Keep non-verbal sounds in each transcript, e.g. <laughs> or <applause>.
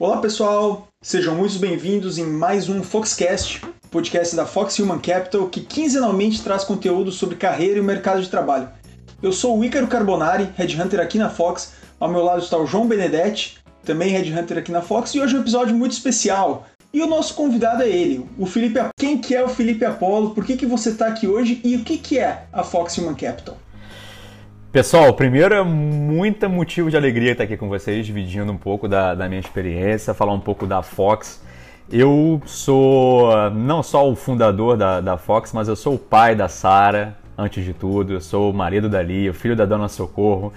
Olá pessoal, sejam muito bem-vindos em mais um Foxcast, podcast da Fox Human Capital que quinzenalmente traz conteúdo sobre carreira e o mercado de trabalho. Eu sou o Ícaro Carbonari, Headhunter aqui na Fox, ao meu lado está o João Benedetti, também Headhunter aqui na Fox, e hoje é um episódio muito especial. E o nosso convidado é ele, o Felipe. Quem que é o Felipe Apolo? Por que, que você está aqui hoje? E o que, que é a Fox Human Capital? Pessoal, primeiro é muito motivo de alegria estar aqui com vocês, dividindo um pouco da, da minha experiência, falar um pouco da Fox. Eu sou não só o fundador da, da Fox, mas eu sou o pai da Sara, antes de tudo. Eu sou o marido da Lia, o filho da Dona Socorro,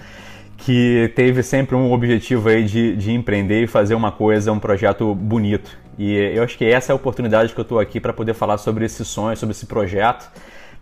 que teve sempre um objetivo aí de, de empreender e fazer uma coisa, um projeto bonito. E eu acho que essa é a oportunidade que eu estou aqui para poder falar sobre esse sonho, sobre esse projeto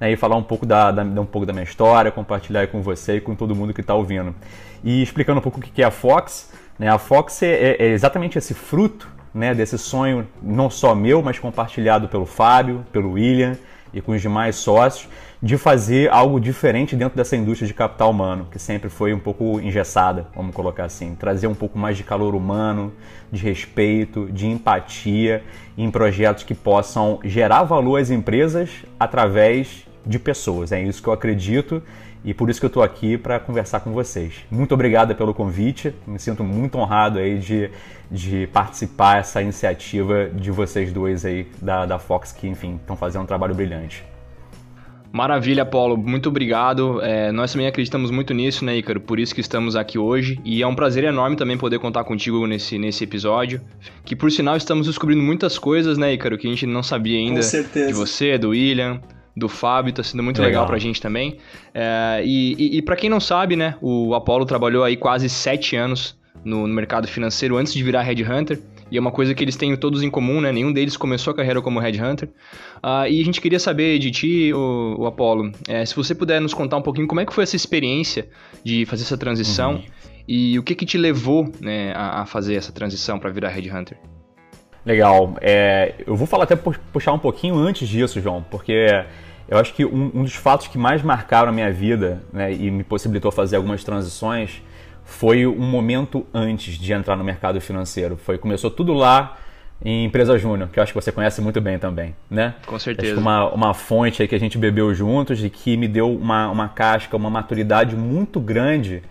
né, e falar um pouco da, da, um pouco da minha história, compartilhar com você e com todo mundo que está ouvindo. E explicando um pouco o que é a Fox. Né, a Fox é, é, é exatamente esse fruto né, desse sonho, não só meu, mas compartilhado pelo Fábio, pelo William e com os demais sócios, de fazer algo diferente dentro dessa indústria de capital humano, que sempre foi um pouco engessada, vamos colocar assim. Trazer um pouco mais de calor humano, de respeito, de empatia em projetos que possam gerar valor às empresas através de pessoas. É isso que eu acredito e por isso que eu estou aqui para conversar com vocês. Muito obrigado pelo convite, me sinto muito honrado aí de, de participar dessa iniciativa de vocês dois aí da, da Fox que, enfim, estão fazendo um trabalho brilhante. Maravilha, Paulo. Muito obrigado. É, nós também acreditamos muito nisso, né, Ícaro? Por isso que estamos aqui hoje. E é um prazer enorme também poder contar contigo nesse, nesse episódio. Que, por sinal, estamos descobrindo muitas coisas, né, Ícaro? Que a gente não sabia ainda. Com certeza. De você, do William, do Fábio, tá sendo muito legal, legal pra gente também. É, e e, e para quem não sabe, né, o Apollo trabalhou aí quase sete anos no, no mercado financeiro antes de virar Headhunter. E é uma coisa que eles têm todos em comum, né? Nenhum deles começou a carreira como Headhunter. Uh, e a gente queria saber de ti, o, o Apolo, é, se você puder nos contar um pouquinho como é que foi essa experiência de fazer essa transição uhum. e o que que te levou né, a, a fazer essa transição para virar Headhunter. Legal. É, eu vou falar até puxar um pouquinho antes disso, João, porque eu acho que um, um dos fatos que mais marcaram a minha vida né, e me possibilitou fazer algumas transições foi um momento antes de entrar no mercado financeiro. Foi começou tudo lá em empresa júnior, que eu acho que você conhece muito bem também, né? Com certeza. Uma, uma fonte aí que a gente bebeu juntos e que me deu uma, uma casca, uma maturidade muito grande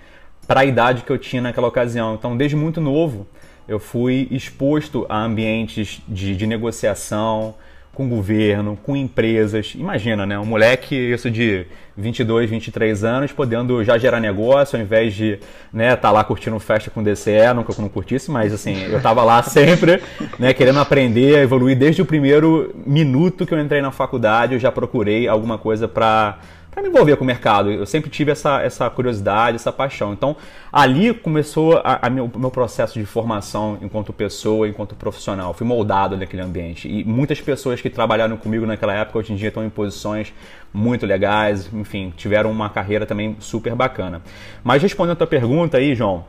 para a idade que eu tinha naquela ocasião. Então, desde muito novo, eu fui exposto a ambientes de, de negociação, com governo, com empresas. Imagina, né? Um moleque, isso de 22, 23 anos, podendo já gerar negócio, ao invés de né, tá lá curtindo festa com DCE, nunca não curtisse, mas assim, eu tava lá <laughs> sempre, né, querendo aprender, evoluir desde o primeiro minuto que eu entrei na faculdade, eu já procurei alguma coisa para para me envolver com o mercado. Eu sempre tive essa, essa curiosidade, essa paixão. Então, ali começou a, a meu, o meu processo de formação enquanto pessoa, enquanto profissional. Fui moldado naquele ambiente. E muitas pessoas que trabalharam comigo naquela época, hoje em dia, estão em posições muito legais, enfim, tiveram uma carreira também super bacana. Mas respondendo a tua pergunta aí, João,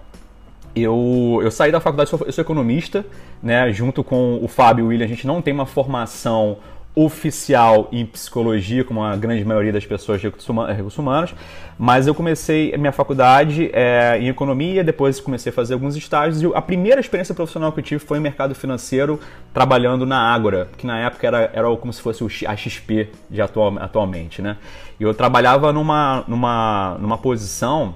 eu, eu saí da faculdade, eu sou economista, né? Junto com o Fábio e o William, a gente não tem uma formação oficial em psicologia, como a grande maioria das pessoas de recursos humanos, mas eu comecei a minha faculdade é, em economia, depois comecei a fazer alguns estágios e a primeira experiência profissional que eu tive foi em mercado financeiro, trabalhando na Ágora, que na época era, era como se fosse a XP de atual, atualmente, né? E eu trabalhava numa, numa, numa posição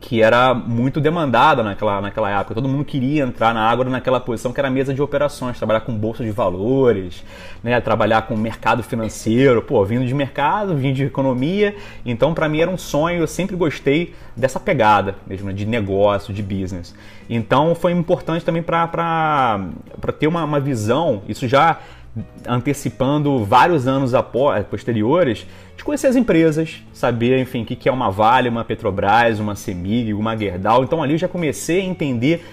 que era muito demandada naquela, naquela época. Todo mundo queria entrar na Ágora naquela posição que era mesa de operações, trabalhar com bolsa de valores, né, trabalhar com mercado financeiro, pô, vindo de mercado, vindo de economia. Então, para mim era um sonho, eu sempre gostei dessa pegada mesmo, de negócio, de business. Então, foi importante também para ter uma, uma visão, isso já antecipando vários anos após, posteriores, de conhecer as empresas, saber, enfim, o que é uma Vale, uma Petrobras, uma Semig, uma Gerdau. Então ali eu já comecei a entender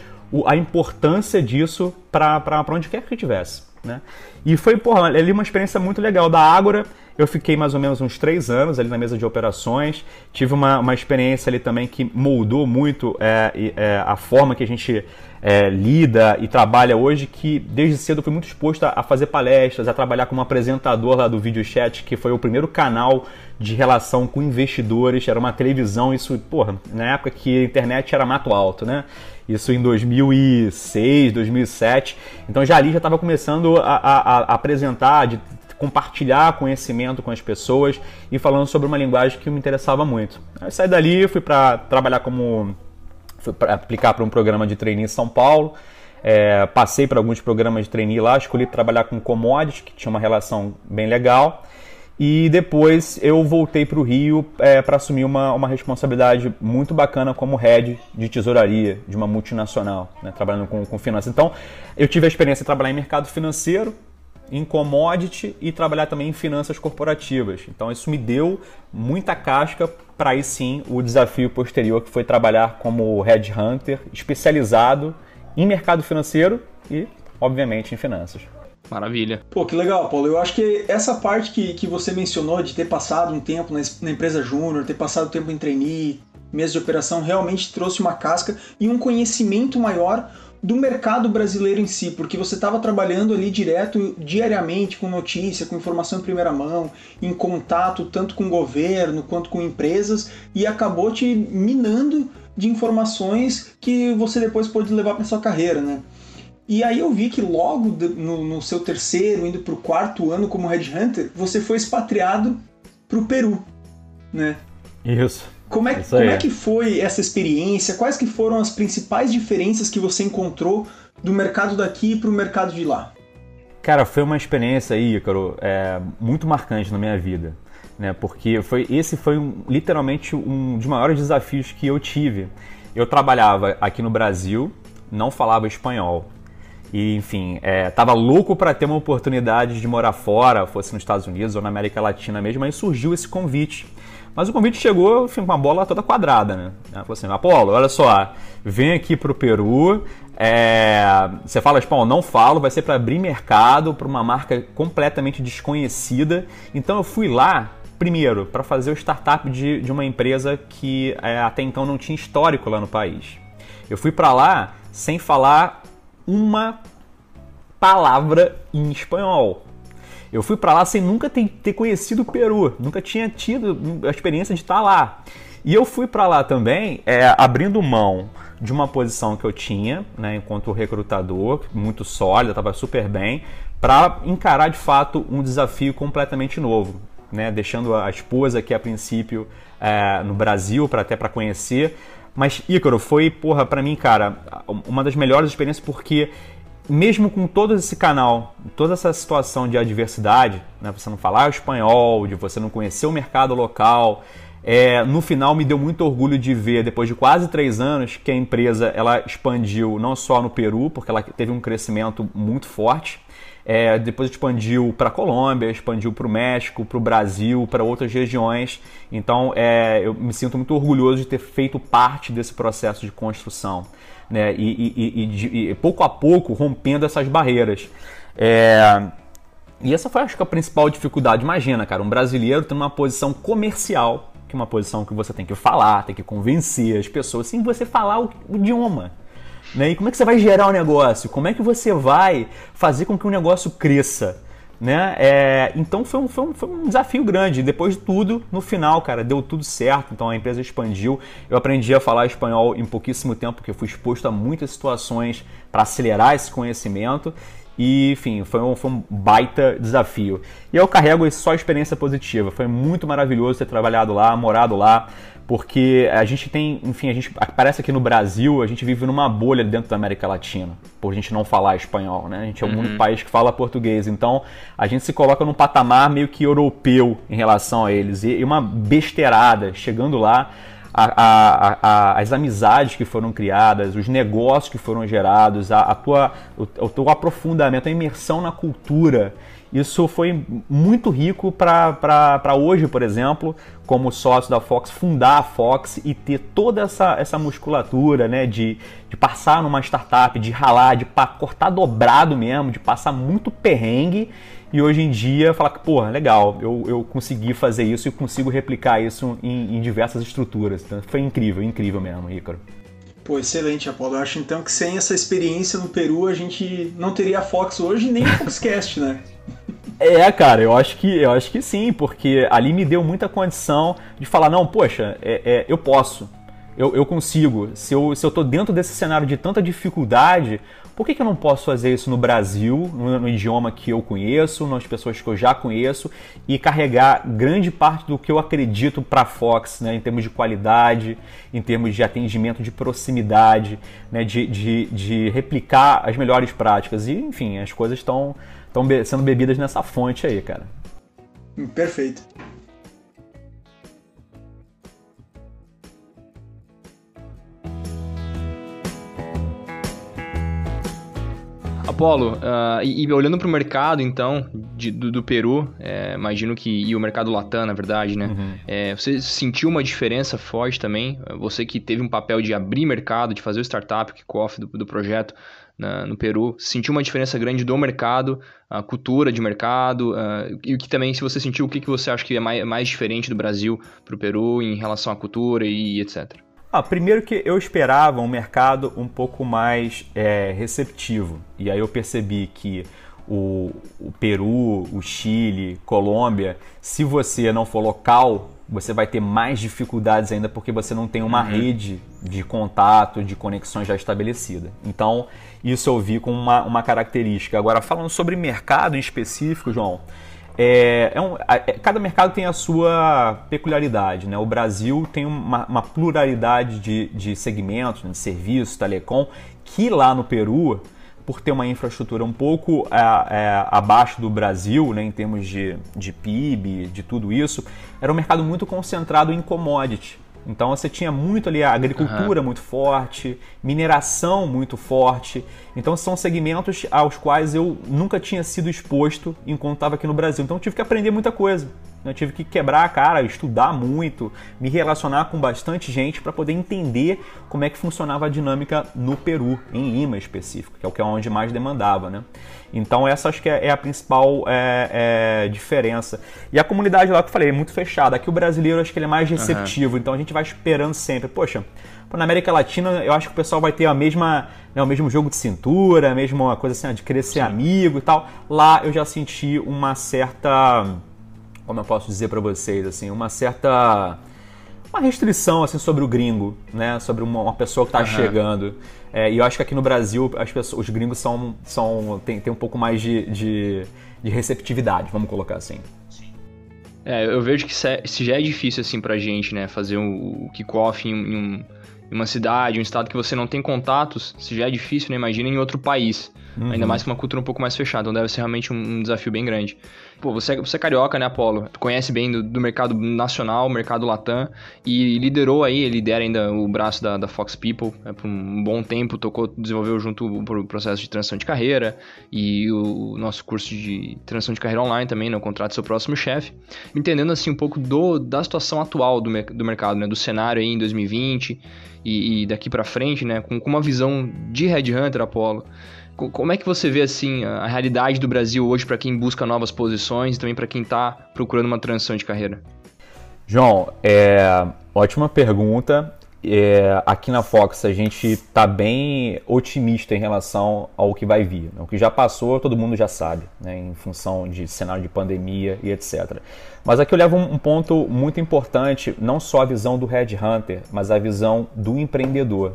a importância disso para onde quer que eu estivesse. Né? E foi, porra, ali uma experiência muito legal. Da Ágora, Eu fiquei mais ou menos uns três anos ali na mesa de operações. Tive uma, uma experiência ali também que moldou muito é, é, a forma que a gente é, lida e trabalha hoje, que desde cedo fui muito exposto a, fazer palestras, a trabalhar como apresentador lá do Video Chat, que foi o primeiro canal de relação com investidores. Era uma televisão, isso, porra, na época que a internet era mato alto, né? Isso em 2006, 2007. Então já ali já estava começando a, a, a apresentar, de compartilhar conhecimento com as pessoas e falando sobre uma linguagem que me interessava muito. Aí saí dali, fui para trabalhar como para aplicar para um programa de trainee em São Paulo. É, passei por alguns programas de trainee lá, escolhi trabalhar com commodities, que tinha uma relação bem legal. E depois eu voltei para o Rio é, para assumir uma, uma responsabilidade muito bacana como head de tesouraria de uma multinacional, né, trabalhando com, com finanças. Então, eu tive a experiência de trabalhar em mercado financeiro, em commodity e trabalhar também em finanças corporativas. Então isso me deu muita casca para aí sim o desafio posterior que foi trabalhar como headhunter especializado em mercado financeiro e obviamente em finanças. Maravilha. Pô, que legal, Paulo. Eu acho que essa parte que, que você mencionou de ter passado um tempo na, na empresa júnior, ter passado tempo em trainee, mesa de operação, realmente trouxe uma casca e um conhecimento maior do mercado brasileiro em si, porque você estava trabalhando ali direto, diariamente, com notícia, com informação em primeira mão, em contato tanto com o governo quanto com empresas, e acabou te minando de informações que você depois pôde levar para sua carreira, né? E aí eu vi que logo no, no seu terceiro, indo para o quarto ano como Headhunter, você foi expatriado para o Peru, né? Isso. Como é, como é que foi essa experiência? Quais que foram as principais diferenças que você encontrou do mercado daqui para o mercado de lá? Cara, foi uma experiência aí, Ícaro, é, muito marcante na minha vida. Né? Porque foi, esse foi um, literalmente um dos maiores desafios que eu tive. Eu trabalhava aqui no Brasil, não falava espanhol. E, enfim, estava é, louco para ter uma oportunidade de morar fora, fosse nos Estados Unidos ou na América Latina mesmo, aí surgiu esse convite. Mas o convite chegou enfim, com a bola toda quadrada, né? Ela falou assim, Apolo, olha só, vem aqui para o Peru, é... você fala espanhol? Não falo, vai ser para abrir mercado para uma marca completamente desconhecida. Então eu fui lá, primeiro, para fazer o startup de, de uma empresa que é, até então não tinha histórico lá no país. Eu fui para lá sem falar uma palavra em espanhol. Eu fui para lá sem nunca ter, conhecido o Peru, nunca tinha tido a experiência de estar lá. E eu fui para lá também é, abrindo mão de uma posição que eu tinha, né, enquanto recrutador, muito sólida, estava super bem, para encarar de fato um desafio completamente novo. Né, deixando a esposa aqui a princípio é, no Brasil para até para conhecer, mas Ícaro foi, porra, para mim, cara, uma das melhores experiências porque mesmo com todo esse canal, toda essa situação de adversidade, né, você não falar espanhol, de você não conhecer o mercado local, é, no final me deu muito orgulho de ver, depois de quase três anos, que a empresa ela expandiu não só no Peru, porque ela teve um crescimento muito forte, é, depois expandiu para a Colômbia, expandiu para o México, para o Brasil, para outras regiões. Então é, eu me sinto muito orgulhoso de ter feito parte desse processo de construção né? e, e, e, e pouco a pouco rompendo essas barreiras. É... E essa foi, acho que, a principal dificuldade. Imagina, cara, um brasileiro tem uma posição comercial, que é uma posição que você tem que falar, tem que convencer as pessoas, sem você falar o, o idioma. Né? E como é que você vai gerar o um negócio? Como é que você vai fazer com que o negócio cresça? Né? É, então foi um, foi, um, foi um desafio grande. Depois de tudo, no final, cara, deu tudo certo. Então a empresa expandiu. Eu aprendi a falar espanhol em pouquíssimo tempo, porque eu fui exposto a muitas situações para acelerar esse conhecimento. E, enfim, foi um, foi um baita desafio. E eu carrego só experiência positiva. Foi muito maravilhoso ter trabalhado lá, morado lá porque a gente tem, enfim, a gente parece que no Brasil a gente vive numa bolha dentro da América Latina, por a gente não falar espanhol, né? A gente é o uhum. único país que fala português, então a gente se coloca num patamar meio que europeu em relação a eles e uma besteirada chegando lá. A, a, a, as amizades que foram criadas, os negócios que foram gerados, a, tua, o, o teu aprofundamento, a imersão na cultura isso foi muito rico para hoje, por exemplo, como sócio da Fox, fundar a Fox e ter toda essa, essa musculatura né, de, de passar numa startup, de ralar, de cortar dobrado mesmo, de passar muito perrengue e hoje em dia falar que, porra, legal, eu, eu consegui fazer isso e consigo replicar isso em, em diversas estruturas. Então, foi incrível, incrível mesmo, Ícaro. Pô, excelente, Apolo. Eu acho então que sem essa experiência no Peru a gente não teria a Fox hoje nem o Foxcast, né? É, cara, eu acho que eu acho que sim, porque ali me deu muita condição de falar, não, poxa, é, é, eu posso, eu, eu consigo. Se eu, se eu tô dentro desse cenário de tanta dificuldade, por que, que eu não posso fazer isso no Brasil, no, no, idioma que eu conheço, nas pessoas que eu já conheço, e carregar grande parte do que eu acredito para a Fox, né, em termos de qualidade, em termos de atendimento de proximidade, né, de, de, de replicar as melhores práticas. E, enfim, as coisas estão sendo bebidas nessa fonte aí, cara. Perfeito. Apolo, uh, e, e, olhando para o mercado, então, de, do, do, Peru, é, imagino que. E o mercado latam, na verdade, né? Uhum. É, você sentiu uma diferença forte também? Você que teve um papel de abrir mercado, de fazer o startup, o kickoff do, do projeto no Peru, sentiu uma diferença grande do mercado, a cultura de mercado, uh, e o que também, se você sentiu, o que, que você acha que é mais, mais diferente do Brasil para o Peru em relação à cultura e etc. Ah, primeiro que eu esperava um mercado um pouco mais é, receptivo. E aí eu percebi que o, o, Peru, o Chile, Colômbia, se você não for local, você vai ter mais dificuldades ainda porque você não tem uma uhum. rede de contato, de conexões já estabelecida. Então, isso eu vi como uma, uma característica. Agora, falando sobre mercado em específico, João, é, é um, é, cada mercado tem a sua peculiaridade. Né? O Brasil tem uma, uma pluralidade de, de segmentos, né? de serviços, telecom, que lá no Peru, por ter uma infraestrutura um pouco é, é, abaixo do Brasil, né, em termos de, de PIB, de tudo isso, era um mercado muito concentrado em commodity. Então você tinha muito ali a agricultura uhum. muito forte, mineração muito forte. Então são segmentos aos quais eu nunca tinha sido exposto enquanto estava aqui no Brasil. Então eu tive que aprender muita coisa. Eu tive que quebrar a cara, estudar muito, me relacionar com bastante gente para poder entender como é que funcionava a dinâmica no Peru, em Lima específico, que é o que é onde mais demandava, né? Então essa acho que é, é a principal é, é, diferença. E a comunidade lá que eu falei é muito fechada. Aqui o brasileiro acho que ele é mais receptivo, uhum. então a gente vai esperando sempre. Poxa, na América Latina eu acho que o pessoal vai ter a mesma, né, o mesmo jogo de cintura, a mesma coisa assim, de querer ser Sim. amigo e tal. Lá eu já senti uma certa como eu posso dizer para vocês, assim, uma certa uma restrição assim sobre o gringo, né? Sobre uma, uma pessoa que está uhum. chegando. É, e eu acho que aqui no Brasil as pessoas, os gringos são, são tem, tem um pouco mais de, de, de receptividade, vamos colocar assim. É, eu vejo que se já é difícil assim pra gente, né, fazer o, o kickoff em, em, um, em, uma cidade, um estado que você não tem contatos, se já é difícil, né, imagina em outro país. Uhum. Ainda mais com uma cultura um pouco mais fechada, então deve ser realmente um, um desafio bem grande. Pô, você, é, você é carioca, né, Apolo? Tu conhece bem do, do mercado nacional, mercado latam, e liderou aí, lidera ainda o braço da, da Fox People né, por um bom tempo, tocou, desenvolveu junto o processo de transição de carreira e o, o nosso curso de transição de carreira online também, no né, contrato seu próximo chefe. Entendendo, assim, um pouco do, da situação atual do, do mercado, né, do cenário aí em 2020 e, e daqui para frente, né, com, com uma visão de Headhunter, Apolo. Como é que você vê assim a realidade do Brasil hoje para quem busca novas posições e também para quem está procurando uma transição de carreira? João, é, ótima pergunta. É, aqui na Fox a gente está bem otimista em relação ao que vai vir. Né? O que já passou, todo mundo já sabe, né? em função de cenário de pandemia e etc. Mas aqui eu levo um, ponto muito importante, não só a visão do headhunter, mas a visão do empreendedor.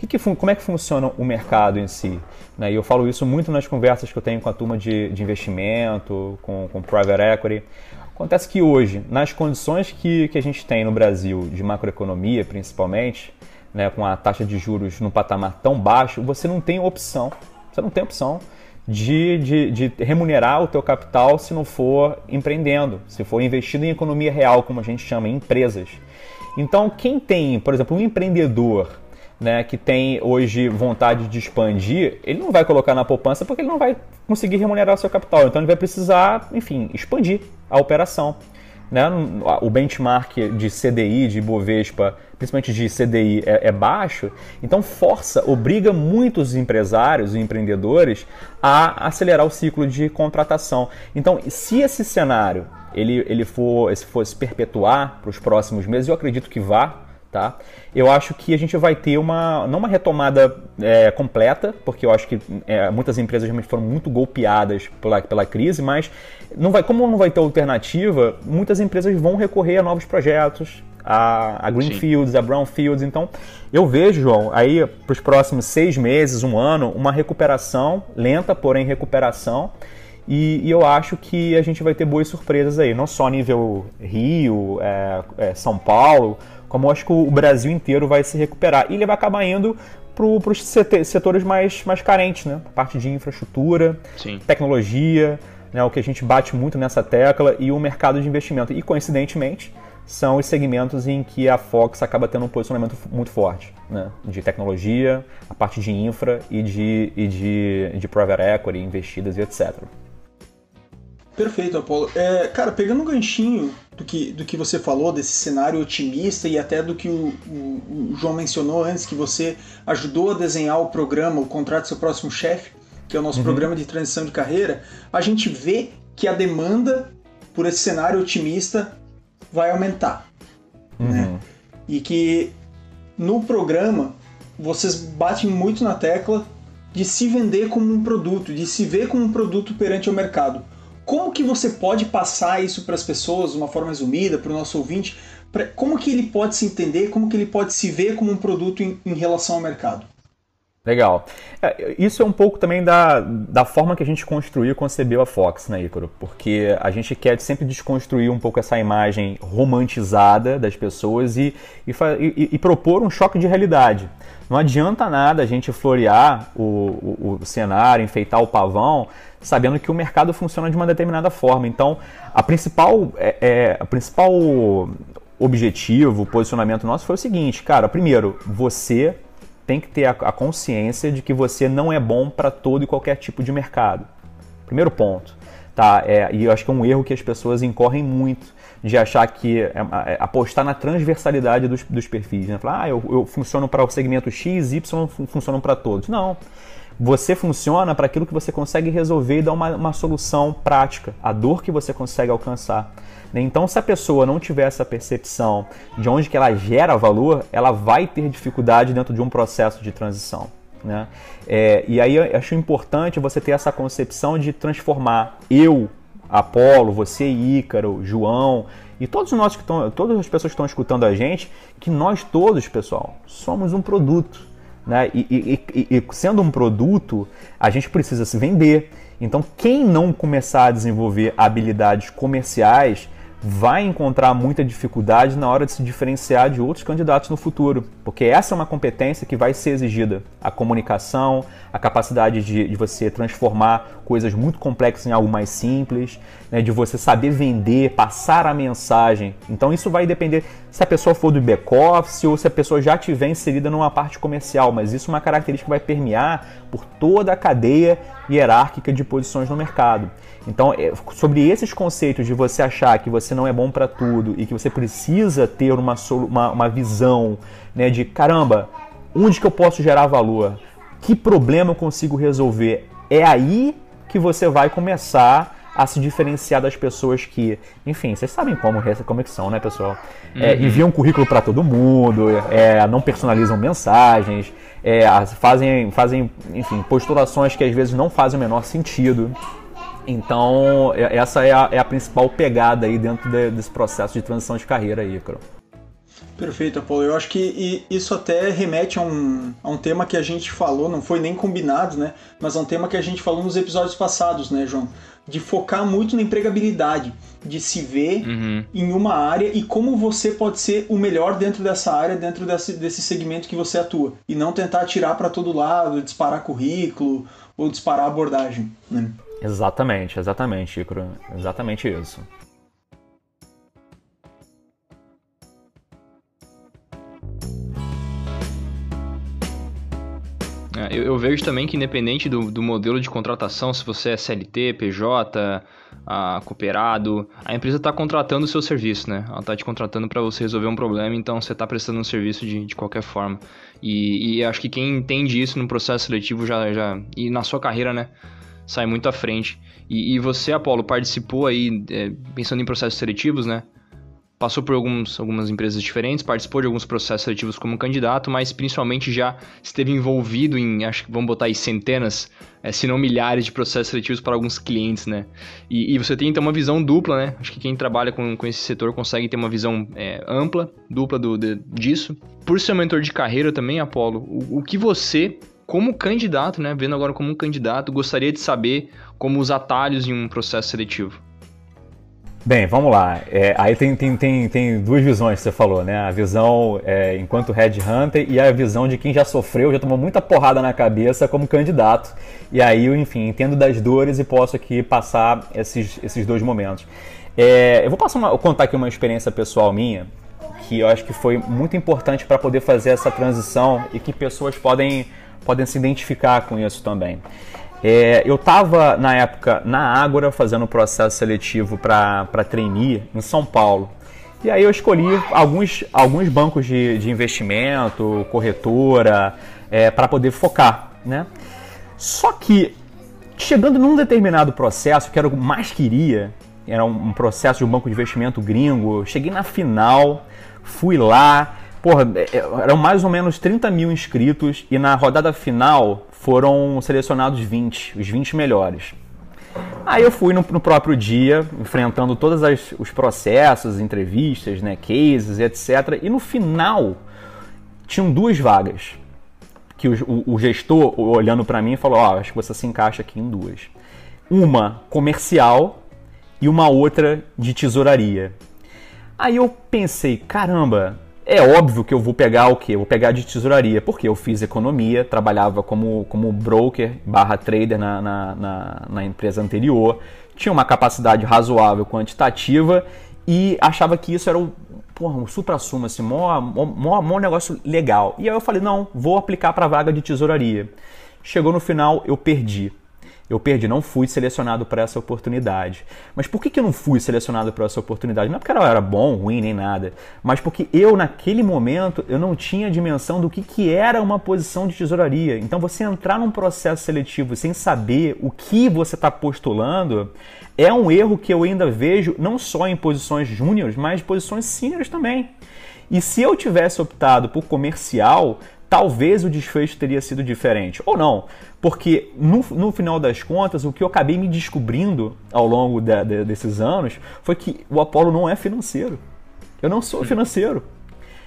Que que, como é que funciona o mercado em si? Né? E eu falo isso muito nas conversas que eu tenho com a turma de, de investimento, com, com private equity. Acontece que hoje, nas condições que, que a gente tem no Brasil, de macroeconomia principalmente, né, com a taxa de juros num patamar tão baixo, você não tem opção, você não tem opção de, de, de, remunerar o teu capital se não for empreendendo, se for investido em economia real, como a gente chama, em empresas. Então, quem tem, por exemplo, um empreendedor né, que tem hoje vontade de expandir, ele não vai colocar na poupança porque ele não vai conseguir remunerar o seu capital. Então ele vai precisar, enfim, expandir a operação. né, o benchmark de CDI, de Bovespa, principalmente de CDI, é, é, baixo, então força, obriga muitos empresários e empreendedores a acelerar o ciclo de contratação. Então, se esse cenário ele, ele for, se fosse perpetuar para os próximos meses, eu acredito que vá, tá? Eu acho que a gente vai ter uma, não uma retomada é, completa, porque eu acho que é, muitas empresas realmente foram muito golpeadas pela, pela crise, mas não vai, como não vai ter alternativa, muitas empresas vão recorrer a novos projetos, a, a Greenfields, a Brownfields. Então, eu vejo, João, aí para os próximos seis meses, um ano, uma recuperação lenta, porém recuperação. E, e, eu acho que a gente vai ter boas surpresas aí, não só nível Rio, é, é, São Paulo, como eu acho que o Brasil inteiro vai se recuperar. E ele vai acabar indo para os setores mais, mais carentes, né? A parte de infraestrutura, Sim. tecnologia, né? o que a gente bate muito nessa tecla, e o mercado de investimento. E coincidentemente, são os segmentos em que a Fox acaba tendo um posicionamento muito forte, né? de tecnologia, a parte de infra e de, e de, de private equity, investidas e etc. Perfeito, Apolo. É, cara, pegando um ganchinho do que, do que você falou, desse cenário otimista e até do que o, o, o João mencionou antes, que você ajudou a desenhar o programa, o contrato do seu próximo chefe, que é o nosso uhum. programa de transição de carreira, a gente vê que a demanda por esse cenário otimista vai aumentar. Uhum. Né? E que no programa vocês batem muito na tecla de se vender como um produto, de se ver como um produto perante o mercado. Como que você pode passar isso para as pessoas de uma forma resumida, para o nosso ouvinte? Pra, como que ele pode se entender, como que ele pode se ver como um produto em, em relação ao mercado? Legal. É, isso é um pouco também da, da forma que a gente construiu e concebeu a Fox, né, Ícaro? Porque a gente quer sempre desconstruir um pouco essa imagem romantizada das pessoas e, e, e, e propor um choque de realidade. Não adianta nada a gente florear o, o, o, cenário, enfeitar o pavão, sabendo que o mercado funciona de uma determinada forma. Então, a principal, é, é, a principal objetivo, posicionamento nosso foi o seguinte, cara, primeiro, você tem que ter a, consciência de que você não é bom para todo e qualquer tipo de mercado. Primeiro ponto. Tá? É, e eu acho que é um erro que as pessoas incorrem muito de achar que é, é, apostar na transversalidade dos, dos perfis. Né? Falar, ah, eu, eu funciono para o segmento X, Y funcionam para todos. Não. Você funciona para aquilo que você consegue resolver e dar uma, uma solução prática, a dor que você consegue alcançar. Né? Então, se a pessoa não tiver essa percepção de onde que ela gera valor, ela vai ter dificuldade dentro de um processo de transição. Né? É, e aí eu acho importante você ter essa concepção de transformar eu, Apolo, você, Ícaro, João e todos nós que estão, todas as pessoas que estão escutando a gente, que nós todos, pessoal, somos um produto. Né? E, e, e, e sendo um produto, a gente precisa se vender. Então, quem não começar a desenvolver habilidades comerciais vai encontrar muita dificuldade na hora de se diferenciar de outros candidatos no futuro, porque essa é uma competência que vai ser exigida. A comunicação, a capacidade de, de você transformar coisas muito complexas em algo mais simples, né, de você saber vender, passar a mensagem. Então isso vai depender se a pessoa for do back-office ou se a pessoa já estiver inserida numa parte comercial, mas isso é uma característica que vai permear por toda a cadeia hierárquica de posições no mercado. Então, é, sobre esses conceitos de você achar que você não é bom para tudo e que você precisa ter uma, uma, uma visão né, de caramba, onde que eu posso gerar valor? Que problema eu consigo resolver? É aí que você vai começar a se diferenciar das pessoas que, enfim, vocês sabem como, como é que são, né, pessoal? É, uhum. enviam currículo para todo mundo, é, não personalizam mensagens, é, fazem, fazem, enfim, postulações que às vezes não fazem o menor sentido. Então, é, essa é a, é a principal pegada aí dentro de, desse processo de transição de carreira aí, Cro. Perfeito, Apolo. Eu acho que isso até remete a um, a um tema que a gente falou, não foi nem combinado, né? Mas a um tema que a gente falou nos episódios passados, né, João? De focar muito na empregabilidade, de se ver uhum. em uma área e como você pode ser o melhor dentro dessa área, dentro desse, desse segmento que você atua. E não tentar tirar para todo lado, disparar currículo ou disparar abordagem, né? Exatamente, exatamente, Icro. Exatamente isso. É, eu, eu, vejo também que independente do, do, modelo de contratação, se você é CLT, PJ, a, cooperado, a empresa está contratando o seu serviço, né? Ela está te contratando para você resolver um problema, então você está prestando um serviço de, de qualquer forma. E, e, acho que quem entende isso no processo seletivo já, já e na sua carreira, né, sai muito à frente. E, e você, Apolo, participou aí, é, pensando em processos seletivos, né? passou por alguns, algumas empresas diferentes, participou de alguns processos seletivos como candidato, mas principalmente já esteve envolvido em, acho que vamos botar aí centenas, é, se não milhares de processos seletivos para alguns clientes, né? E, e, você tem então uma visão dupla, né? Acho que quem trabalha com, com esse setor consegue ter uma visão é, ampla, dupla do, de, disso. Por ser mentor de carreira também, Apolo, o, o que você como candidato, né, vendo agora como um candidato, gostaria de saber como os atalhos em um processo seletivo. Bem, vamos lá. É, aí tem, tem, tem, tem duas visões que você falou, né? A visão é, enquanto headhunter e a visão de quem já sofreu, já tomou muita porrada na cabeça como candidato. E aí, eu, enfim, entendo das dores e posso aqui passar esses, esses dois momentos. É, eu vou passar uma, contar aqui uma experiência pessoal minha que eu acho que foi muito importante para poder fazer essa transição e que pessoas podem, podem se identificar com isso também. É, eu estava, na época, na Ágora, fazendo um processo seletivo para trainee em São Paulo. E aí eu escolhi alguns, alguns bancos de, de investimento, corretora, é, para poder focar. Né? Só que, chegando num determinado processo, que era o que mais queria, era um processo de um banco de investimento gringo, cheguei na final, fui lá, porra, é, é, eram mais ou menos 30 mil inscritos e na rodada final foram selecionados 20, os 20 melhores. Aí eu fui no, no próprio dia, enfrentando todos as, os processos, entrevistas, né, cases, etc. E no final tinham duas vagas que o, o, o gestor olhando para mim falou: "Ó, oh, acho que você se encaixa aqui em duas. Uma comercial e uma outra de tesouraria". Aí eu pensei: "Caramba, é óbvio que eu vou pegar o quê? Eu vou pegar de tesouraria, porque eu fiz economia, trabalhava como, como broker barra trader na, na, na, na empresa anterior, tinha uma capacidade razoável quantitativa e achava que isso era um, porra, um supra-sumo, assim, mó, mó, mó negócio legal. E aí eu falei, não, vou aplicar para vaga de tesouraria. Chegou no final, eu perdi eu perdi, não fui selecionado para essa oportunidade. Mas por que, que eu não fui selecionado para essa oportunidade? Não é porque ela era bom, ruim, nem nada, mas porque eu, naquele momento, eu não tinha dimensão do que, que era uma posição de tesouraria. Então, você entrar num processo seletivo sem saber o que você está postulando é um erro que eu ainda vejo não só em posições júniores, mas posições seniors também. E se eu tivesse optado por comercial, talvez o desfecho teria sido diferente. Ou não, porque no, no final das contas, o que eu acabei me descobrindo ao longo de, de, desses anos foi que o Apollo não é financeiro. Eu não sou financeiro.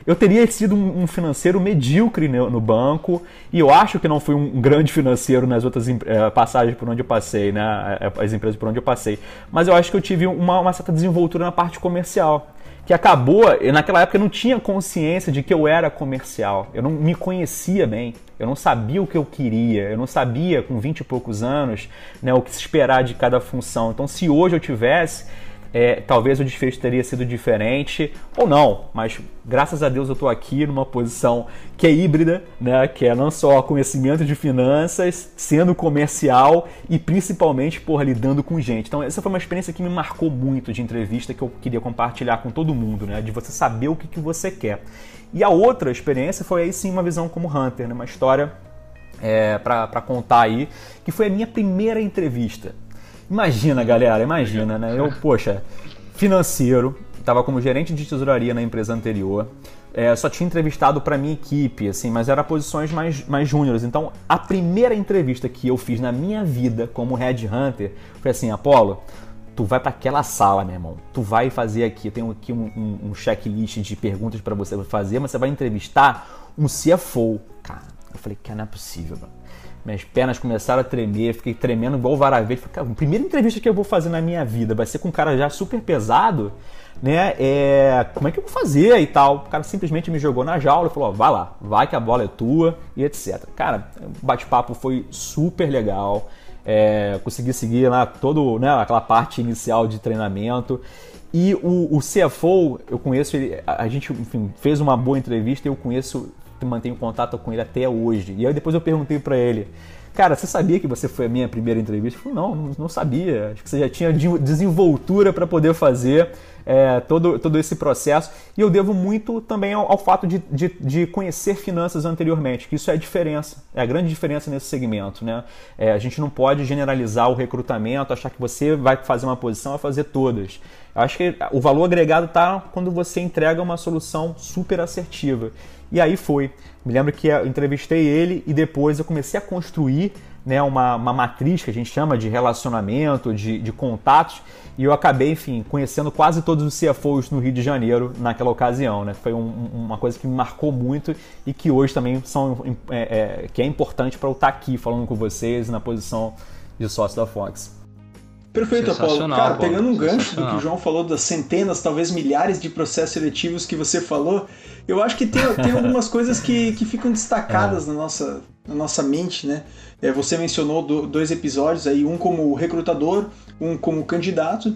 Eu teria sido um financeiro medíocre no banco e eu acho que não fui um grande financeiro nas outras é, passagens por onde eu passei, né? As empresas por onde eu passei. Mas eu acho que eu tive uma, uma certa desenvoltura na parte comercial que acabou, naquela época eu não tinha consciência de que eu era comercial, eu não me conhecia bem, eu não sabia o que eu queria, eu não sabia com 20 e poucos anos né, o que se esperar de cada função. Então, se hoje eu tivesse é, talvez o desfecho teria sido diferente ou não, mas graças a Deus eu estou aqui numa posição que é híbrida, né, que é não só conhecimento de finanças, sendo comercial e principalmente por lidando com gente. Então essa foi uma experiência que me marcou muito de entrevista que eu queria compartilhar com todo mundo, né, de você saber o que, que você quer. E a outra experiência foi aí sim uma visão como Hunter, né, uma história é, para contar aí, que foi a minha primeira entrevista. Imagina, galera, imagina, né? Eu, poxa, financeiro, estava como gerente de tesouraria na empresa anterior, é, só tinha entrevistado para minha equipe, assim, mas era posições mais, mais júniores. Então, a primeira entrevista que eu fiz na minha vida como headhunter foi assim, Apolo, tu vai para aquela sala, meu irmão. Tu vai fazer aqui, eu tenho aqui um, um, um checklist de perguntas para você fazer, mas você vai entrevistar um CFO. Cara, eu falei, que não é possível, mano minhas pernas começaram a tremer, fiquei tremendo igual o vara verde. Falei, cara, a primeira entrevista que eu vou fazer na minha vida vai ser com um cara já super pesado, né? É, como é que eu vou fazer e tal? O cara simplesmente me jogou na jaula e falou: vai lá, vai que a bola é tua e etc. Cara, o bate-papo foi super legal. É, consegui seguir lá todo, né, aquela parte inicial de treinamento. E o, o CFO, eu conheço ele, a gente enfim, fez uma boa entrevista, eu conheço mantenho contato com ele até hoje. E aí depois eu perguntei para ele, cara, você sabia que você foi a minha primeira entrevista? Ele falou, não, não sabia. Acho que você já tinha desenvoltura para poder fazer é, todo, todo esse processo. E eu devo muito também ao, ao fato de, de, de, conhecer finanças anteriormente, que isso é a diferença, é a grande diferença nesse segmento. Né? É, a gente não pode generalizar o recrutamento, achar que você vai fazer uma posição, vai fazer todas. Eu acho que o valor agregado está quando você entrega uma solução super assertiva. E aí foi. Me lembro que eu entrevistei ele e depois eu comecei a construir né, uma, uma matriz que a gente chama de relacionamento, de, de contatos, e eu acabei, enfim, conhecendo quase todos os CFOs no Rio de Janeiro naquela ocasião. Né? Foi um, uma coisa que me marcou muito e que hoje também são, é, é, que é importante para eu estar aqui falando com vocês na posição de sócio da Fox. Perfeito, Apolo. Cara, pegando um gancho do que o João falou das centenas, talvez milhares de processos seletivos que você falou, eu acho que tem, tem algumas coisas que, que ficam destacadas é. na, nossa, na nossa mente, né? É, você mencionou do, dois episódios aí, um como recrutador, um como candidato,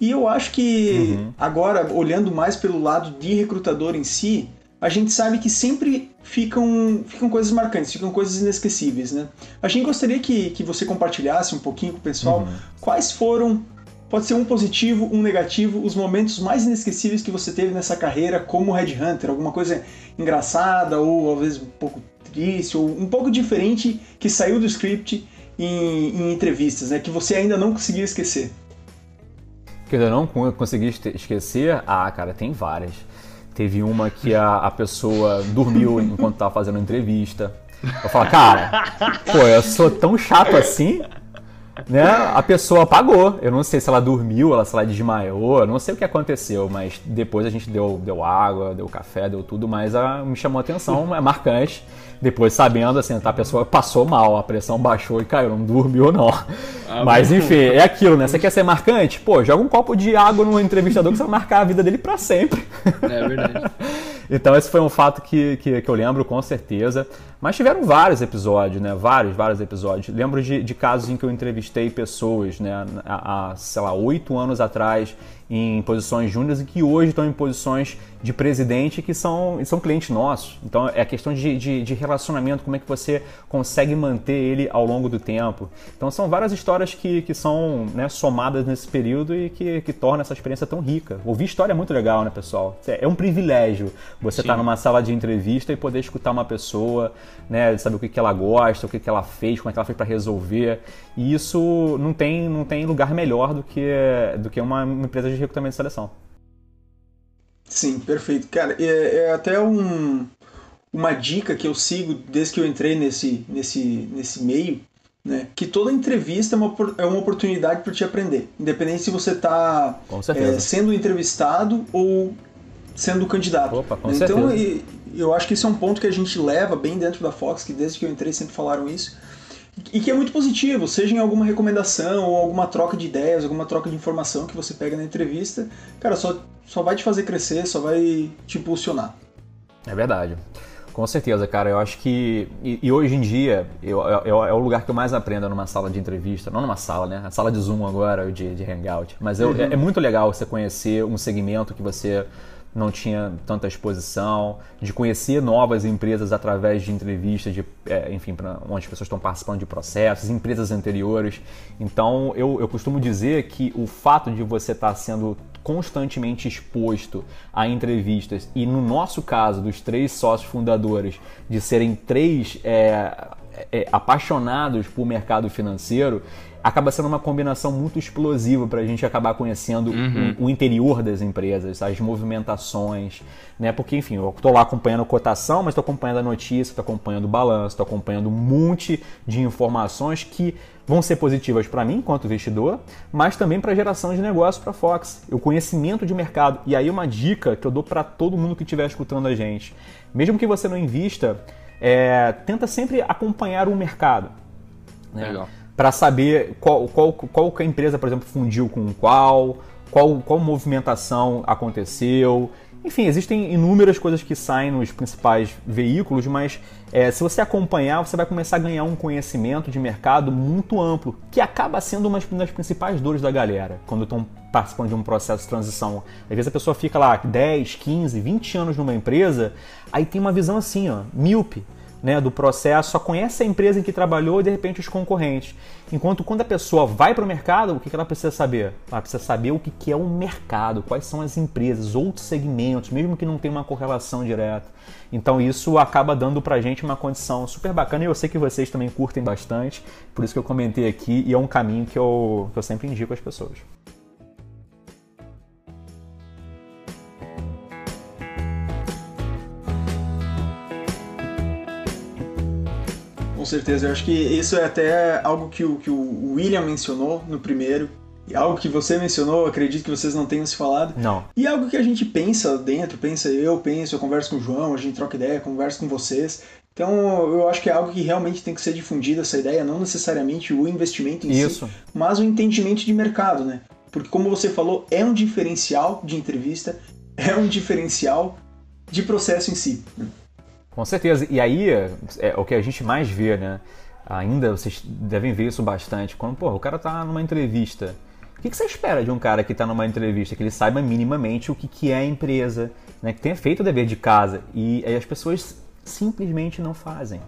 e eu acho que uhum. agora, olhando mais pelo lado de recrutador em si, a gente sabe que sempre ficam, ficam coisas marcantes, ficam coisas inesquecíveis, né? A gente gostaria que, que você compartilhasse um pouquinho com o pessoal uhum. quais foram, pode ser um positivo, um negativo, os momentos mais inesquecíveis que você teve nessa carreira como headhunter, alguma coisa engraçada ou às vezes um pouco triste ou um pouco diferente que saiu do script em, em entrevistas, né? Que você ainda não conseguiu esquecer. Que eu não consegui esquecer? Ah, cara, tem várias. Teve uma que a, a pessoa dormiu enquanto estava fazendo entrevista. Eu falo, cara, pô, eu sou tão chato assim, né? A pessoa apagou. Eu não sei se ela dormiu, ela, se ela desmaiou, eu não sei o que aconteceu, mas depois a gente deu, deu água, deu café, deu tudo, mas a, me chamou a atenção, é marcante. Depois sabendo, assim, tá, a pessoa passou mal, a pressão baixou e caiu, não dormiu não. Ah, <laughs> Mas enfim, é aquilo, né? Você quer ser marcante? Pô, joga um copo de água no entrevistador que você vai marcar a vida dele para sempre. É verdade. <laughs> então esse foi um fato que, que, que, eu lembro com certeza. Mas tiveram vários episódios, né? Vários, vários episódios. Lembro de, de casos em que eu entrevistei pessoas, né? Há, sei lá, oito anos atrás em posições júniores e que hoje estão em posições de presidente que são, são clientes nossos. Então é a questão de, de, de, relacionamento, como é que você consegue manter ele ao longo do tempo. Então são várias histórias que, que são né, somadas nesse período e que, que tornam essa experiência tão rica. Ouvir história é muito legal, né, pessoal? É um privilégio você estar tá numa sala de entrevista e poder escutar uma pessoa, né, saber o que, que ela gosta, o que, que ela fez, como é que ela fez para resolver. E isso não tem, não tem lugar melhor do que, do que uma empresa de recrutamento de seleção. Sim, perfeito. Cara, é, é até um, uma dica que eu sigo desde que eu entrei nesse, nesse, nesse meio, né? Que toda entrevista é uma, é uma oportunidade para te aprender, independente se você está é, sendo entrevistado ou sendo candidato. Opa, com então, certeza. eu acho que esse é um ponto que a gente leva bem dentro da Fox, que desde que eu entrei sempre falaram isso, e que é muito positivo, seja em alguma recomendação ou alguma troca de ideias, alguma troca de informação que você pega na entrevista, cara, só, só vai te fazer crescer, só vai te impulsionar. É verdade. Com certeza, cara. Eu acho que. E, e hoje em dia, eu, eu, é o lugar que eu mais aprendo numa sala de entrevista. Não numa sala, né? A sala de Zoom agora, de, de Hangout. Mas eu, uhum. é, é muito legal você conhecer um segmento que você não tinha tanta exposição, de conhecer novas empresas através de entrevistas, de, é, enfim, pra, onde as pessoas estão participando de processos, empresas anteriores. Então, eu, eu costumo dizer que o fato de você estar tá sendo constantemente exposto a entrevistas e, no nosso caso, dos três sócios fundadores, de serem três é, é, apaixonados por mercado financeiro, acaba sendo uma combinação muito explosiva para a gente acabar conhecendo uhum. o, o, interior das empresas, as movimentações, né? Porque, enfim, eu estou lá acompanhando a cotação, mas estou acompanhando a notícia, estou acompanhando o balanço, estou acompanhando um monte de informações que vão ser positivas para mim enquanto investidor, mas também para a geração de negócio para a Fox, o conhecimento de mercado. E aí uma dica que eu dou para todo mundo que estiver escutando a gente, mesmo que você não invista, é, tenta sempre acompanhar o mercado. Né? Legal para saber qual, qual, qual que a empresa, por exemplo, fundiu com qual, qual, qual movimentação aconteceu. Enfim, existem inúmeras coisas que saem nos principais veículos, mas é, se você acompanhar, você vai começar a ganhar um conhecimento de mercado muito amplo, que acaba sendo uma das principais dores da galera quando estão participando de um processo de transição. Às vezes a pessoa fica lá 10, 15, 20 anos numa empresa, aí tem uma visão assim, ó, míope né, do processo, só conhece a empresa em que trabalhou e de repente os concorrentes. Enquanto quando a pessoa vai para o mercado, o que ela precisa saber? Ela precisa saber o que é o mercado, quais são as empresas, outros segmentos, mesmo que não tenha uma correlação direta. Então isso acaba dando para a gente uma condição super bacana e eu sei que vocês também curtem bastante, por isso que eu comentei aqui e é um caminho que eu, que eu sempre indico às pessoas. Certeza. Eu acho que isso é até algo que o, que o William mencionou no primeiro. E algo que você mencionou, acredito que vocês não tenham se falado. Não. E algo que a gente pensa dentro, pensa eu, penso, eu converso com o João, a gente troca ideia, converso com vocês. Então, eu acho que é algo que realmente tem que ser difundido, essa ideia, não necessariamente o investimento em Isso. si, mas o entendimento de mercado, né? Porque, como você falou, é um diferencial de entrevista, é um diferencial de processo em si. Com certeza. E aí é, é o que a gente mais vê, né? Ainda vocês devem ver isso bastante. Quando, pô, o cara tá numa entrevista. O que, que você espera de um cara que está numa entrevista? Que ele saiba minimamente o que, que é a empresa, né? que tenha feito o dever de casa. E aí as pessoas simplesmente não fazem.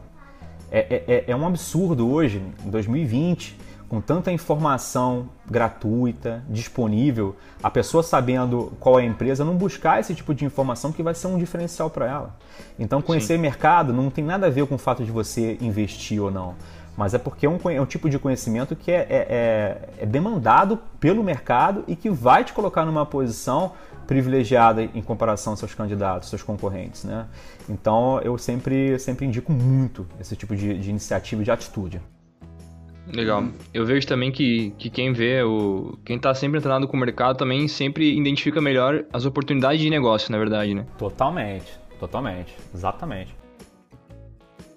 É, é, é, é um absurdo hoje, em 2020, com tanta informação gratuita, disponível, a pessoa sabendo qual é a empresa, não buscar esse tipo de informação que vai ser um diferencial para ela. Então, conhecer Sim. mercado não tem nada a ver com o fato de você investir ou não, mas é porque é um, é um tipo de conhecimento que é, é, é, é demandado pelo mercado e que vai te colocar numa posição privilegiada em comparação aos seus candidatos, seus concorrentes, né? Então eu sempre, sempre indico muito esse tipo de, de iniciativa e de atitude. Legal. Eu vejo também que, que quem vê, o, quem tá sempre entrando com o mercado também sempre identifica melhor as oportunidades de negócio, na verdade, né? Totalmente, totalmente, exatamente.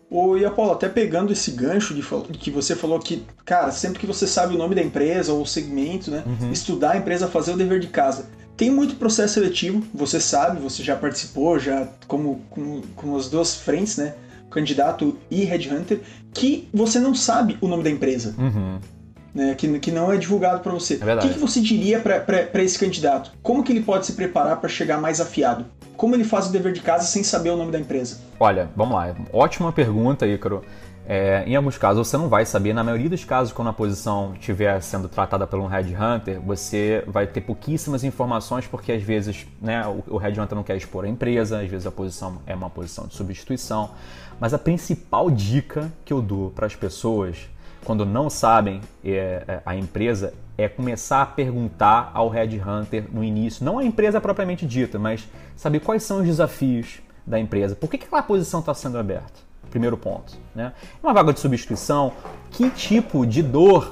Ô, e Apolo, até pegando esse gancho de, de, que você falou que, cara, sempre que você sabe o nome da empresa ou o segmento, né, uhum. estudar a empresa, fazer o dever de casa. Tem muito processo seletivo, você sabe, você já participou, já como com, com as duas frentes, né? Candidato e headhunter, que você não sabe o nome da empresa. Uhum. Né, que, que não é divulgado para você. É o que, que, você diria para esse candidato? Como que ele pode se preparar para chegar mais afiado? Como ele faz o dever de casa sem saber o nome da empresa? Olha, vamos lá. Ótima pergunta, Ícaro. É, em alguns casos você não vai saber, na maioria dos casos, quando a posição estiver sendo tratada por um headhunter, você vai ter pouquíssimas informações, porque às vezes né, o, headhunter não quer expor a empresa, às vezes a posição é uma posição de substituição. Mas a principal dica que eu dou para as pessoas quando não sabem é, é, a empresa é começar a perguntar ao headhunter no início, não a empresa propriamente dita, mas saber quais são os desafios da empresa. Por que aquela posição está sendo aberta? Primeiro ponto. Né? Uma vaga de substituição, que tipo de dor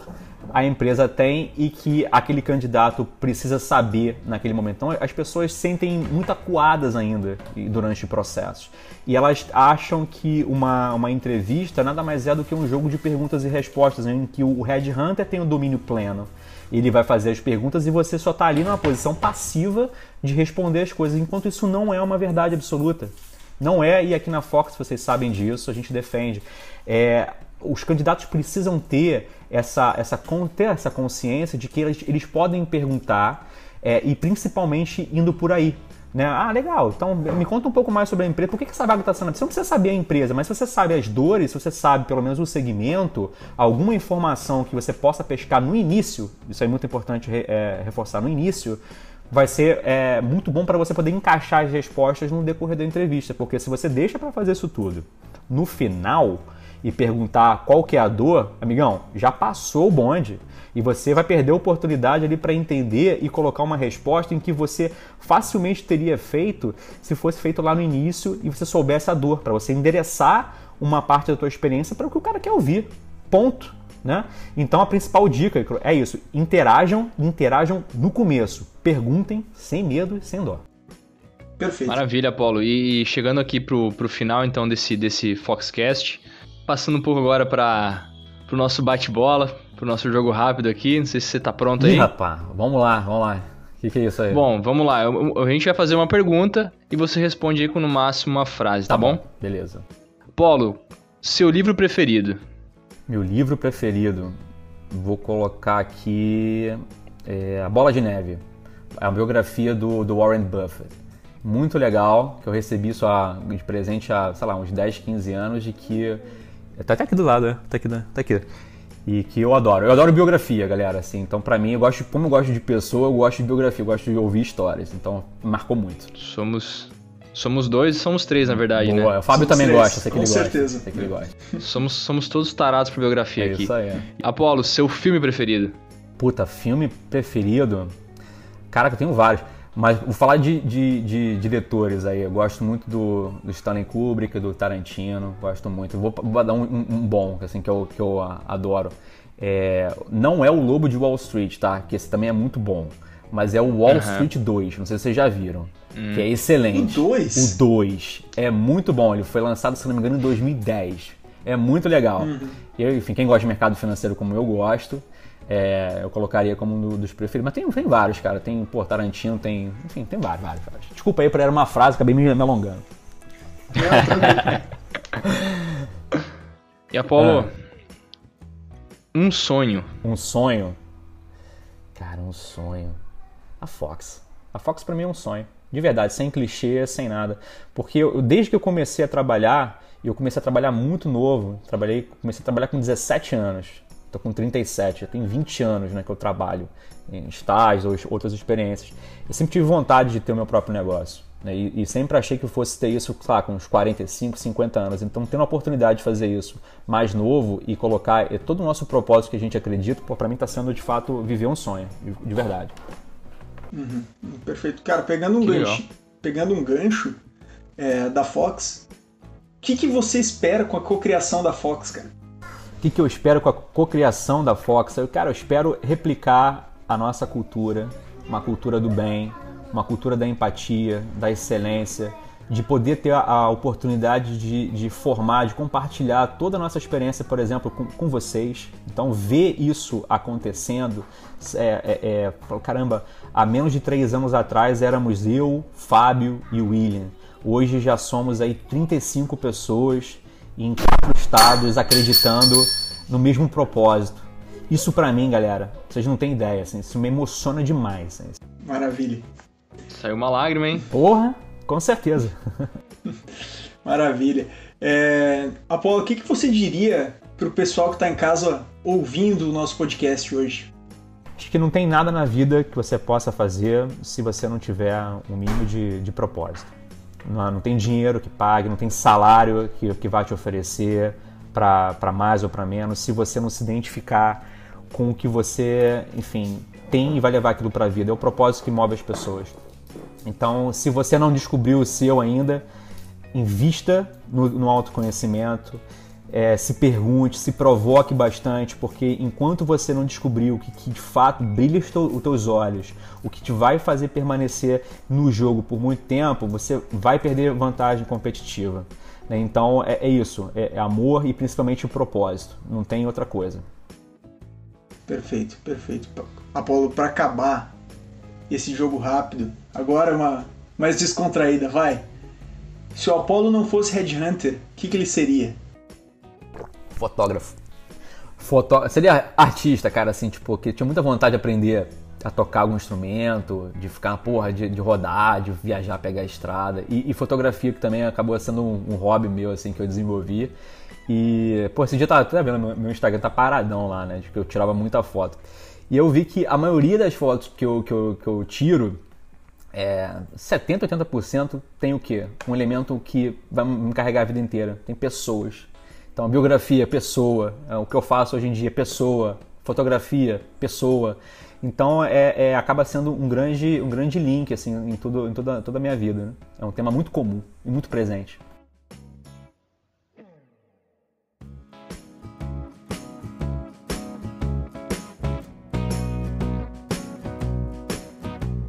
a empresa tem e que aquele candidato precisa saber naquele momento. Então, as pessoas sentem muito acuadas ainda durante o processo. E elas acham que uma, uma entrevista nada mais é do que um jogo de perguntas e respostas, em que o Headhunter tem o domínio pleno. Ele vai fazer as perguntas e você só está ali numa posição passiva de responder as coisas, enquanto isso não é uma verdade absoluta. Não é, e aqui na Fox vocês sabem disso, a gente defende. É, os candidatos precisam ter essa, essa, ter essa consciência de que eles, eles podem perguntar é, e principalmente indo por aí. Né? Ah, legal, então me conta um pouco mais sobre a empresa. Por que, que essa vaga está sendo Você não precisa saber a empresa, mas se você sabe as dores, se você sabe pelo menos o segmento, alguma informação que você possa pescar no início, isso é muito importante é, reforçar no início, vai ser é, muito bom para você poder encaixar as respostas no decorrer da entrevista, porque se você deixa para fazer isso tudo no final, e perguntar qual que é a dor, amigão, já passou o bonde. E você vai perder a oportunidade ali para entender e colocar uma resposta em que você facilmente teria feito se fosse feito lá no início e você soubesse a dor, para você endereçar uma parte da tua experiência para o que o cara quer ouvir. Ponto. Né? Então a principal dica é isso: interajam, interajam no começo, perguntem sem medo e sem dó. Perfeito. Maravilha, Paulo. E chegando aqui pro, pro final então desse, desse Foxcast, Passando um pouco agora para o nosso bate-bola, para o nosso jogo rápido aqui. Não sei se você tá pronto aí. Ih, rapaz, vamos lá, vamos lá. O que, que, é isso aí? Bom, vamos lá. A gente vai fazer uma pergunta e você responde aí com no máximo uma frase, tá, tá bom? bom? Beleza. Polo, seu livro preferido? Meu livro preferido, vou colocar aqui é, A Bola de Neve. É a biografia do, do Warren Buffett. Muito legal, que eu recebi isso a, de presente há, sei lá, uns 10, 15 anos, de que... Tá até aqui do lado, né? Tá aqui, né? tá aqui e que eu adoro. Eu adoro biografia, galera, assim. Então, para mim, eu gosto, como eu gosto de pessoa, eu gosto de biografia, eu gosto de ouvir histórias. Então, marcou muito. Somos somos dois, somos três, na verdade, Boa. né? O Fábio somos também três, gosta, sei que com ele certeza. gosta. Sei que ele gosta. somos, somos todos tarados por biografia é aqui. Isso aí. Apolo, seu filme preferido? Puta, filme preferido? Caraca, eu tenho vários. Mas vou falar de, de, de, diretores aí. Eu gosto muito do, do Stanley Kubrick, do Tarantino. Gosto muito. Vou, vou dar um, um, um, bom, assim, que eu, que eu adoro. É, não é o Lobo de Wall Street, tá? Que esse também é muito bom. Mas é o Wall uhum. Street 2, não sei se vocês já viram. Hum. Que é excelente. O 2? O 2. É muito bom. Ele foi lançado, se não me engano, em 2010. É muito legal. Uhum. Eu, enfim, quem gosta de mercado financeiro como eu gosto, é, eu colocaria como um dos preferidos. Mas tem, tem vários, cara. Tem, pô, Tarantino, tem. Enfim, tem vários, vários, vários. Desculpa aí por era uma frase, acabei me, me alongando. <laughs> e Apolo, ah. Um sonho. Um sonho? Cara, um sonho. A Fox. A Fox para mim é um sonho. De verdade, sem clichê, sem nada. Porque eu, desde que eu comecei a trabalhar, eu comecei a trabalhar muito novo, trabalhei, comecei a trabalhar com 17 anos. Estou com 37, já tem 20 anos né, que eu trabalho em estágios ou outras experiências. Eu sempre tive vontade de ter o meu próprio negócio. Né? E, e, sempre achei que eu fosse ter isso, lá, com uns 45, 50 anos. Então, tendo a oportunidade de fazer isso mais novo e colocar todo o nosso propósito que a gente acredita, para mim está sendo de fato viver um sonho, de, de verdade. Uhum. Perfeito. Cara, pegando um que gancho, legal. pegando um gancho é, da Fox, o que, que você espera com a cocriação da Fox, cara? O que, que eu espero com a cocriação da Fox? Eu, cara, eu espero replicar a nossa cultura, uma cultura do bem, uma cultura da empatia, da excelência, de poder ter a, a oportunidade de, de, formar, de compartilhar toda a nossa experiência, por exemplo, com, com vocês. Então, ver isso acontecendo, é, é, é, caramba, há menos de três anos atrás éramos eu, Fábio e William. Hoje já somos aí 35 pessoas em quatro estados acreditando no mesmo propósito. Isso para mim, galera, vocês não têm ideia, assim, isso me emociona demais. Assim. Maravilha. Saiu uma lágrima, hein? Porra, com certeza. <laughs> Maravilha. É, Apolo, o que, que você diria pro pessoal que está em casa ouvindo o nosso podcast hoje? Acho que não tem nada na vida que você possa fazer se você não tiver um mínimo de, de propósito. Não, tem dinheiro que pague, não tem salário que, que vai te oferecer para mais ou para menos, se você não se identificar com o que você, enfim, tem e vai levar aquilo para a vida. É o propósito que move as pessoas. Então, se você não descobriu o seu ainda, invista no, no autoconhecimento, é, se pergunte, se provoque bastante, porque enquanto você não descobriu o que, que de fato brilha os teus olhos, o que te vai fazer permanecer no jogo por muito tempo, você vai perder vantagem competitiva. Né? Então é, é isso, é, é amor e principalmente o propósito, não tem outra coisa. Perfeito, perfeito. Apolo, para acabar esse jogo rápido, agora uma mais descontraída, vai. Se o Apolo não fosse Headhunter, o que, que ele seria? Fotógrafo. Fotó... Seria artista, cara, assim, tipo, que tinha muita vontade de aprender a tocar algum instrumento, de ficar, porra, de, de rodar, de viajar, pegar a estrada. E, e fotografia, que também acabou sendo um, um, hobby meu, assim, que eu desenvolvi. E, pô, esse dia tá, tá vendo, meu, meu Instagram tá paradão lá, né, que eu tirava muita foto. E eu vi que a maioria das fotos que eu, que eu, que eu tiro, é, 70%, 80% tem o quê? Um elemento que vai me carregar a vida inteira. Tem pessoas. Então, biografia, pessoa. É, o que eu faço hoje em dia, pessoa. Fotografia, pessoa. Então, é, é, acaba sendo um grande, um grande link assim, em, tudo, em toda, toda a minha vida. Né? É um tema muito comum e muito presente.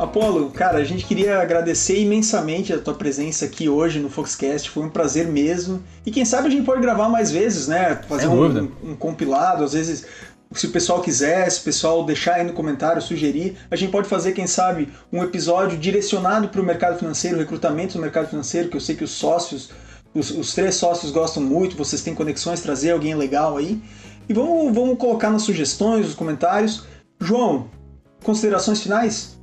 Apolo, cara, a gente queria agradecer imensamente a tua presença aqui hoje no Foxcast. Foi um prazer mesmo. E quem sabe a gente pode gravar mais vezes, né? Fazer um, um, compilado, às vezes se o pessoal quiser, se o pessoal deixar aí no comentário, sugerir, a gente pode fazer, quem sabe, um episódio direcionado para o mercado financeiro, recrutamento no mercado financeiro, que eu sei que os sócios, os, os, três sócios gostam muito, vocês têm conexões, trazer alguém legal aí. E vamos, vamos colocar nas sugestões, nos comentários. João, considerações finais?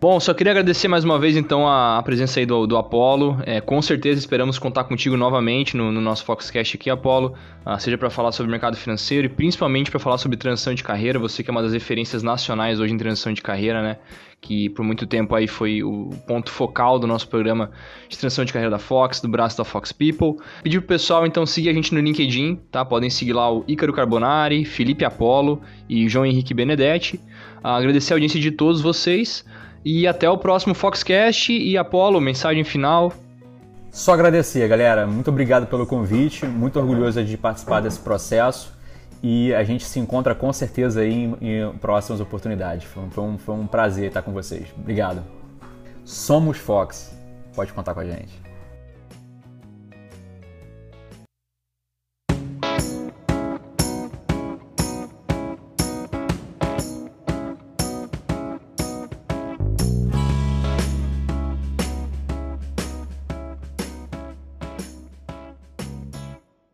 Bom, só queria agradecer mais uma vez então a, presença aí do, do Apolo. É, com certeza esperamos contar contigo novamente no, no nosso Foxcast aqui, Apolo, uh, seja para falar sobre mercado financeiro e principalmente para falar sobre transição de carreira. Você que é uma das referências nacionais hoje em transição de carreira, né? Que por muito tempo aí foi o ponto focal do nosso programa de transição de carreira da Fox, do braço da Fox People. Pedir pro pessoal então seguir a gente no LinkedIn, tá? Podem seguir lá o Ícaro Carbonari, Felipe Apolo e João Henrique Benedetti. Uh, agradecer a audiência de todos vocês. E até o próximo Foxcast e Apolo, mensagem final. Só agradecer, galera. Muito obrigado pelo convite. Muito orgulhoso de participar desse processo. E a gente se encontra com certeza aí em, em próximas oportunidades. Foi, foi, um, foi um prazer estar com vocês. Obrigado. Somos Fox. Pode contar com a gente.